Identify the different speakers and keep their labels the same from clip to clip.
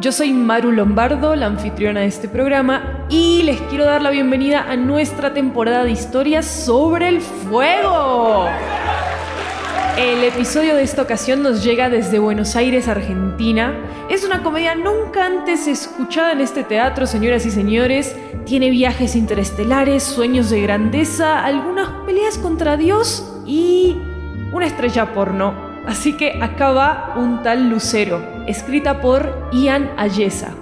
Speaker 1: Yo soy Maru Lombardo, la anfitriona de este programa, y les quiero dar la bienvenida a nuestra temporada de historias sobre el fuego. El episodio de esta ocasión nos llega desde Buenos Aires, Argentina. Es una comedia nunca antes escuchada en este teatro, señoras y señores. Tiene viajes interestelares, sueños de grandeza, algunas peleas contra Dios y una estrella porno. Así que acá va un tal Lucero, escrita por Ian Ayesa.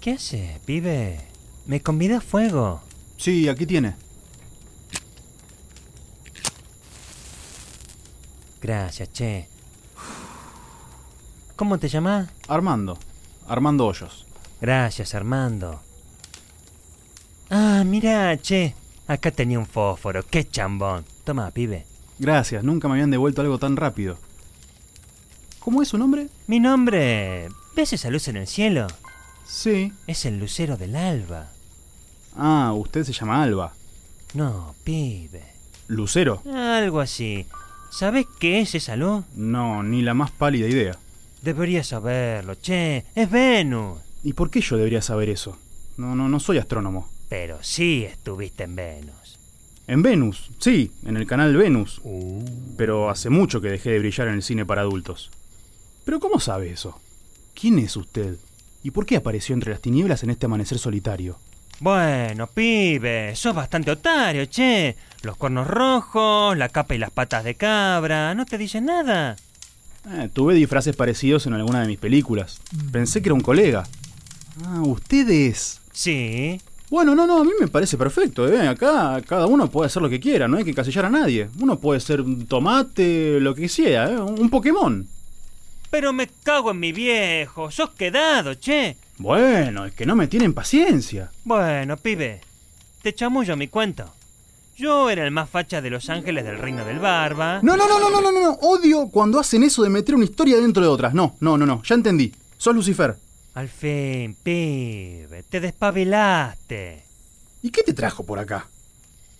Speaker 2: ¿Qué hace, pibe? ¿Me convida a fuego?
Speaker 3: Sí, aquí tiene.
Speaker 2: Gracias, che. ¿Cómo te llamas?
Speaker 3: Armando. Armando Hoyos.
Speaker 2: Gracias, Armando. Ah, mira, che. Acá tenía un fósforo. Qué chambón. Toma, pibe.
Speaker 3: Gracias, nunca me habían devuelto algo tan rápido. ¿Cómo es su nombre?
Speaker 2: Mi nombre... ¿Ves esa luz en el cielo?
Speaker 3: Sí.
Speaker 2: Es el lucero del alba.
Speaker 3: Ah, usted se llama Alba.
Speaker 2: No, pibe.
Speaker 3: ¿Lucero?
Speaker 2: Algo así. ¿Sabes qué es esa luz?
Speaker 3: No, ni la más pálida idea.
Speaker 2: Deberías saberlo, che. Es Venus.
Speaker 3: ¿Y por qué yo debería saber eso? No, no, no soy astrónomo.
Speaker 2: Pero sí estuviste en Venus.
Speaker 3: En Venus, sí, en el canal Venus.
Speaker 2: Uh.
Speaker 3: Pero hace mucho que dejé de brillar en el cine para adultos. ¿Pero cómo sabe eso? ¿Quién es usted? ¿Y por qué apareció entre las tinieblas en este amanecer solitario?
Speaker 2: Bueno, pibe, sos bastante otario, che. Los cuernos rojos, la capa y las patas de cabra, ¿no te dicen nada?
Speaker 3: Eh, tuve disfraces parecidos en alguna de mis películas. Pensé que era un colega. Ah, ustedes.
Speaker 2: Sí.
Speaker 3: Bueno, no, no, a mí me parece perfecto, ¿eh? Acá cada uno puede hacer lo que quiera, no hay que casillar a nadie. Uno puede ser un tomate, lo que sea, ¿eh? Un Pokémon.
Speaker 2: Pero me cago en mi viejo, sos quedado, che.
Speaker 3: Bueno, es que no me tienen paciencia.
Speaker 2: Bueno, pibe, te chamullo mi cuento. Yo era el más facha de los ángeles del reino del barba.
Speaker 3: No, no, no, no, no, no, no, odio cuando hacen eso de meter una historia dentro de otras. No, no, no, no, ya entendí. Sos Lucifer.
Speaker 2: Al fin, pibe, te despabilaste.
Speaker 3: ¿Y qué te trajo por acá?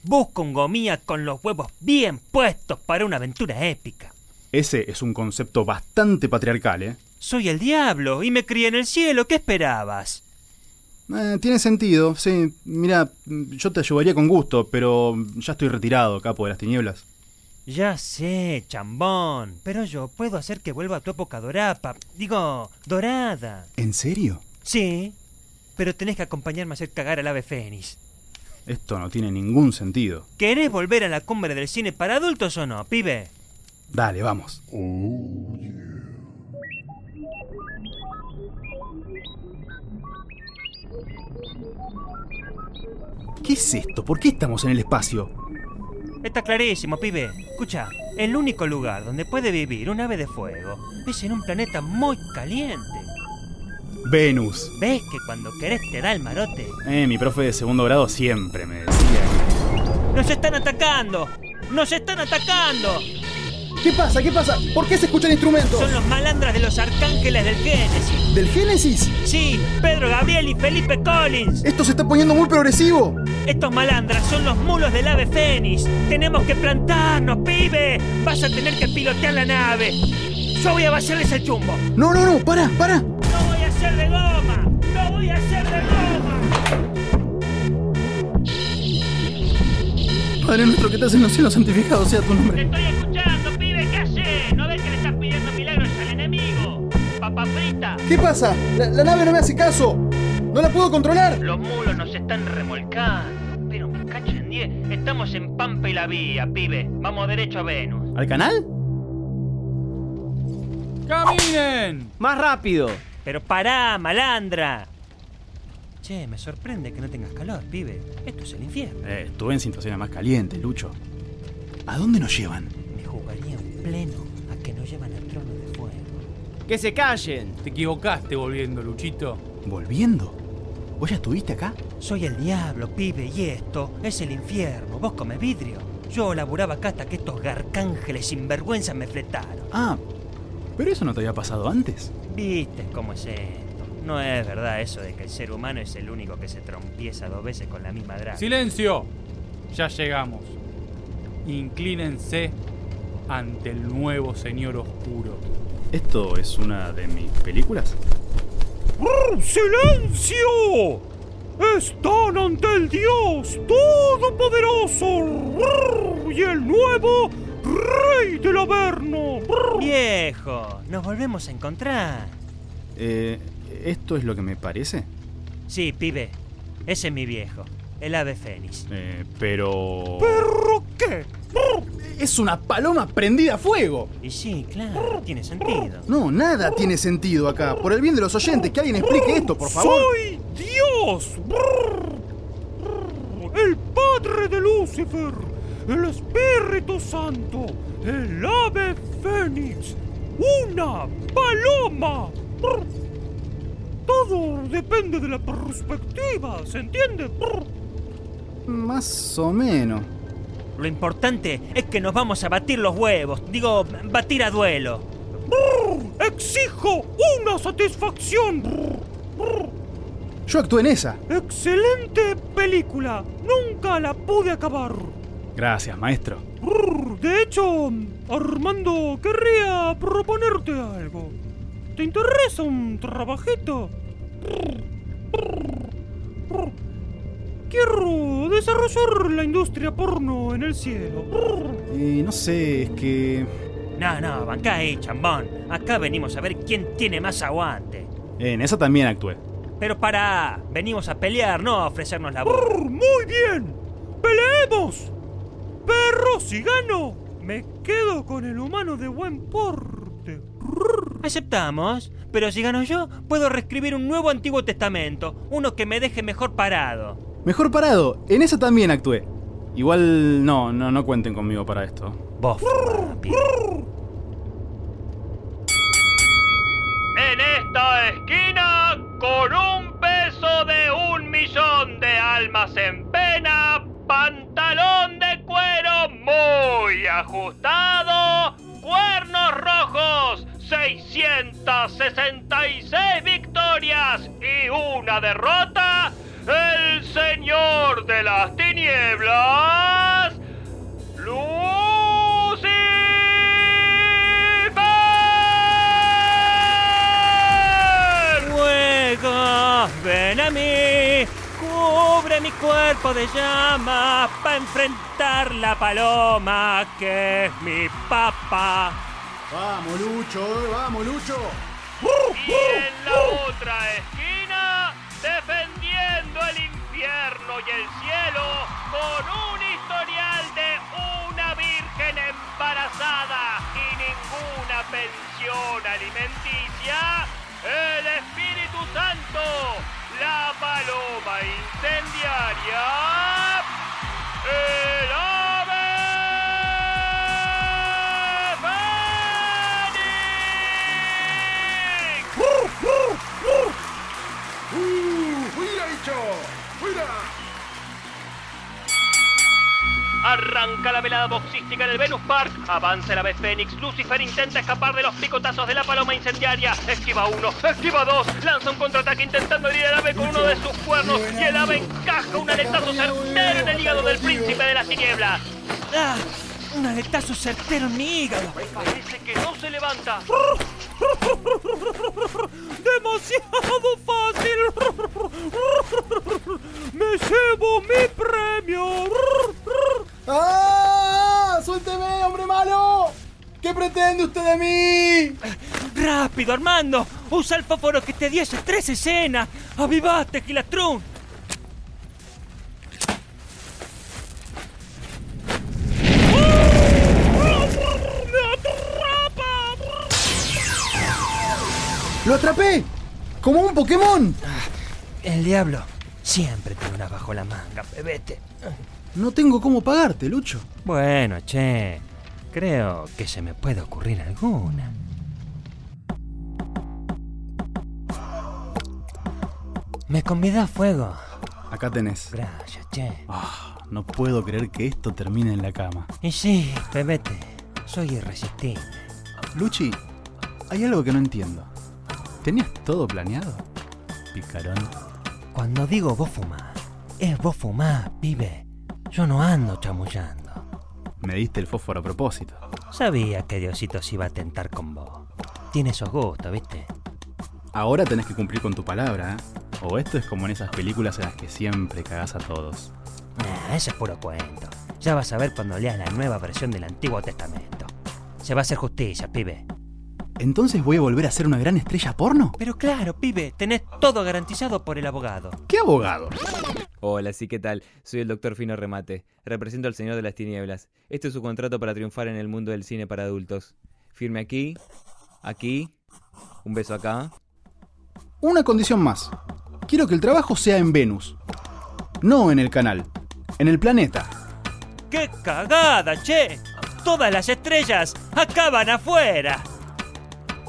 Speaker 2: Busco un gomía con los huevos bien puestos para una aventura épica.
Speaker 3: Ese es un concepto bastante patriarcal, ¿eh?
Speaker 2: Soy el diablo y me crié en el cielo. ¿Qué esperabas?
Speaker 3: Eh, tiene sentido, sí. Mira, yo te ayudaría con gusto, pero ya estoy retirado, capo de las tinieblas.
Speaker 2: Ya sé, chambón, pero yo puedo hacer que vuelva a tu época dorada. Digo, dorada.
Speaker 3: ¿En serio?
Speaker 2: Sí, pero tenés que acompañarme a hacer cagar al ave fénix.
Speaker 3: Esto no tiene ningún sentido.
Speaker 2: ¿Querés volver a la cumbre del cine para adultos o no, pibe?
Speaker 3: Dale, vamos. ¿Qué es esto? ¿Por qué estamos en el espacio?
Speaker 2: Está clarísimo, pibe. Escucha, el único lugar donde puede vivir un ave de fuego es en un planeta muy caliente.
Speaker 3: Venus.
Speaker 2: ¿Ves que cuando querés te da el marote?
Speaker 3: Eh, mi profe de segundo grado siempre me decía.
Speaker 2: ¡Nos están atacando! ¡Nos están atacando!
Speaker 3: ¿Qué pasa? ¿Qué pasa? ¿Por qué se escuchan instrumentos?
Speaker 2: Son los malandras de los arcángeles del Génesis.
Speaker 3: ¿Del Génesis?
Speaker 2: Sí, Pedro Gabriel y Felipe Collins.
Speaker 3: Esto se está poniendo muy progresivo.
Speaker 2: Estos malandras son los mulos del ave Fénix. Tenemos que plantarnos, pibe. Vas a tener que pilotear la nave. Yo voy a vaciarles el chumbo.
Speaker 3: No, no, no, para, para.
Speaker 2: No voy a ser de goma. No voy a ser de goma.
Speaker 3: Padre nuestro que estás en los cielos, santificado sea tu
Speaker 2: Te
Speaker 3: nombre.
Speaker 2: estoy ¿No ves que le estás pidiendo milagros al enemigo? Papa frita.
Speaker 4: ¿Qué pasa? La, la nave no me hace caso. No la puedo controlar.
Speaker 2: Los mulos nos están remolcando. Pero me cacho en 10. Estamos en Pampa y la Vía, pibe. Vamos derecho a Venus.
Speaker 3: ¿Al canal?
Speaker 5: ¡Caminen!
Speaker 6: ¡Más rápido!
Speaker 2: Pero pará, malandra. Che, me sorprende que no tengas calor, pibe. Esto es el infierno.
Speaker 3: Eh, estuve en situaciones más calientes, Lucho. ¿A dónde nos llevan?
Speaker 2: Me jugaría un pleno a que nos llevan al trono de fuego.
Speaker 6: ¡Que se callen!
Speaker 5: Te equivocaste volviendo, Luchito.
Speaker 3: ¿Volviendo? ¿Vos ya estuviste acá?
Speaker 2: Soy el diablo, pibe, y esto es el infierno. Vos comes vidrio. Yo laburaba acá hasta que estos garcángeles sinvergüenza me fletaron.
Speaker 3: Ah, pero eso no te había pasado antes.
Speaker 2: ¿Viste cómo es esto? No es verdad eso de que el ser humano es el único que se trompieza dos veces con la misma draga.
Speaker 5: ¡Silencio! Ya llegamos. Inclínense ante el nuevo Señor Oscuro.
Speaker 3: ¿Esto es una de mis películas?
Speaker 7: ¡Silencio! Están ante el Dios Todopoderoso y el nuevo Rey del Averno.
Speaker 2: Viejo, nos volvemos a encontrar.
Speaker 3: Eh, ¿Esto es lo que me parece?
Speaker 2: Sí, pibe. Ese es mi viejo, el ave fénix.
Speaker 3: Eh, pero...
Speaker 7: ¿Pero qué?
Speaker 3: ¡Es una paloma prendida a fuego!
Speaker 2: Y sí, claro, tiene sentido.
Speaker 4: No, nada tiene sentido acá. Por el bien de los oyentes, que alguien explique esto, por favor.
Speaker 7: ¡Soy Dios! El Padre de Lucifer, el Espíritu Santo, el ave fénix, una paloma. Todo depende de la perspectiva, ¿se entiende?
Speaker 3: Más o menos.
Speaker 2: Lo importante es que nos vamos a batir los huevos. Digo, batir a duelo.
Speaker 7: Exijo una satisfacción.
Speaker 4: Yo actué en esa.
Speaker 7: Excelente película. Nunca la pude acabar.
Speaker 3: Gracias, maestro.
Speaker 7: De hecho, Armando, querría proponerte algo. ¿Te interesa un trabajito? Quiero desarrollar la industria porno en el cielo.
Speaker 3: Y no sé, es que...
Speaker 2: No, no, bancá ahí, chambón. Acá venimos a ver quién tiene más aguante.
Speaker 3: En esa también actué.
Speaker 2: Pero para, venimos a pelear, no a ofrecernos la voz.
Speaker 7: Muy bien. ¡Peleemos! Pero si gano, me quedo con el humano de buen porte.
Speaker 2: Aceptamos, pero si gano yo, puedo reescribir un nuevo Antiguo Testamento, uno que me deje mejor parado.
Speaker 3: Mejor parado, en esa también actué. Igual no, no, no cuenten conmigo para esto.
Speaker 2: Vos.
Speaker 7: En esta esquina, con un peso de un millón de almas en pena, pantalón de cuero muy ajustado, cuernos rojos, 666 victorias y una derrota, de las tinieblas, Lucifer.
Speaker 2: Fuego, ven a mí, cubre mi cuerpo de llamas para enfrentar la paloma que es mi papá.
Speaker 4: Vamos, Lucho, eh, vamos, Lucho.
Speaker 7: Y en la otra el infierno y el cielo con un historial de una virgen embarazada y ninguna pensión alimenticia, el Espíritu Santo, la paloma incendiaria, Arranca la velada boxística en el Venus Park. Avanza el ave Fénix. Lucifer intenta escapar de los picotazos de la paloma incendiaria. Esquiva uno, esquiva dos. Lanza un contraataque intentando herir al ave con uno de sus cuernos. Y el ave encaja un aletazo certero en el hígado del príncipe de las tinieblas.
Speaker 2: ¡Ah! Un aletazo certero en mi hígado.
Speaker 7: Parece que no se levanta.
Speaker 8: ¡Demasiado fácil! ¡Me llevo mi premio!
Speaker 4: ¡Ah! ¡Suélteme, hombre malo! ¿Qué pretende usted de mí?
Speaker 2: ¡Rápido, Armando! ¡Usa el fósforo que te di esas tres escenas! ¡Avivaste, Gilastrón!
Speaker 4: ¡Lo atrapé! ¡Como un Pokémon!
Speaker 2: Ah, el diablo siempre tiene una bajo la manga, bebete.
Speaker 4: No tengo cómo pagarte, Lucho.
Speaker 2: Bueno, che, creo que se me puede ocurrir alguna. ¿Me convida a fuego?
Speaker 3: Acá tenés.
Speaker 2: Gracias, che.
Speaker 3: Ah, no puedo creer que esto termine en la cama.
Speaker 2: Y sí, bebete, soy irresistible.
Speaker 3: Luchi, hay algo que no entiendo. ¿Tenías todo planeado? Picarón.
Speaker 2: Cuando digo vos fumás, es vos fumás, pibe. Yo no ando chamullando.
Speaker 3: Me diste el fósforo a propósito.
Speaker 2: Sabía que Diosito se iba a tentar con vos. Tiene esos gustos, ¿viste?
Speaker 3: Ahora tenés que cumplir con tu palabra, ¿eh? O esto es como en esas películas en las que siempre cagás a todos.
Speaker 2: Nah, ese es puro cuento. Ya vas a ver cuando leas la nueva versión del Antiguo Testamento. Se va a hacer justicia, pibe.
Speaker 3: ¿Entonces voy a volver a ser una gran estrella porno?
Speaker 2: Pero claro, pibe, tenés todo garantizado por el abogado.
Speaker 3: ¿Qué abogado?
Speaker 9: Hola, sí, ¿qué tal? Soy el doctor Fino Remate. Represento al Señor de las Tinieblas. Este es su contrato para triunfar en el mundo del cine para adultos. Firme aquí, aquí, un beso acá.
Speaker 4: Una condición más. Quiero que el trabajo sea en Venus. No en el canal. En el planeta.
Speaker 2: ¡Qué cagada, che! Todas las estrellas acaban afuera.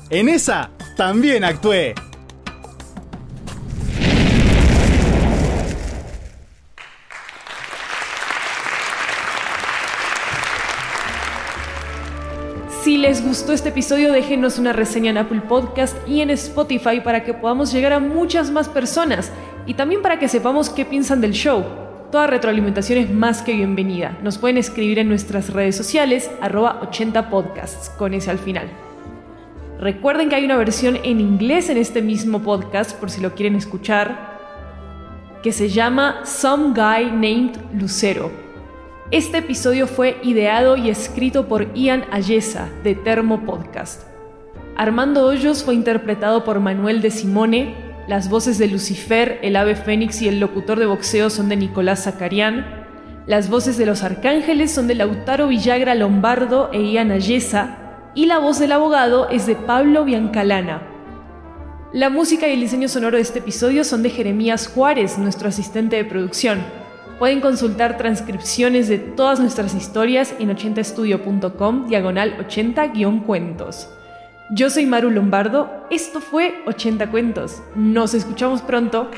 Speaker 4: En esa también actué.
Speaker 1: Si les gustó este episodio, déjenos una reseña en Apple Podcast y en Spotify para que podamos llegar a muchas más personas y también para que sepamos qué piensan del show. Toda retroalimentación es más que bienvenida. Nos pueden escribir en nuestras redes sociales, arroba 80podcasts, con ese al final. Recuerden que hay una versión en inglés en este mismo podcast, por si lo quieren escuchar, que se llama Some Guy Named Lucero. Este episodio fue ideado y escrito por Ian Ayesa, de Termo Podcast. Armando Hoyos fue interpretado por Manuel de Simone, las voces de Lucifer, el ave fénix y el locutor de boxeo son de Nicolás Zacarián, las voces de los arcángeles son de Lautaro Villagra Lombardo e Ian Ayesa, y la voz del abogado es de Pablo Biancalana. La música y el diseño sonoro de este episodio son de Jeremías Juárez, nuestro asistente de producción. Pueden consultar transcripciones de todas nuestras historias en 80estudio.com diagonal 80-cuentos. Yo soy Maru Lombardo, esto fue 80 Cuentos. Nos escuchamos pronto.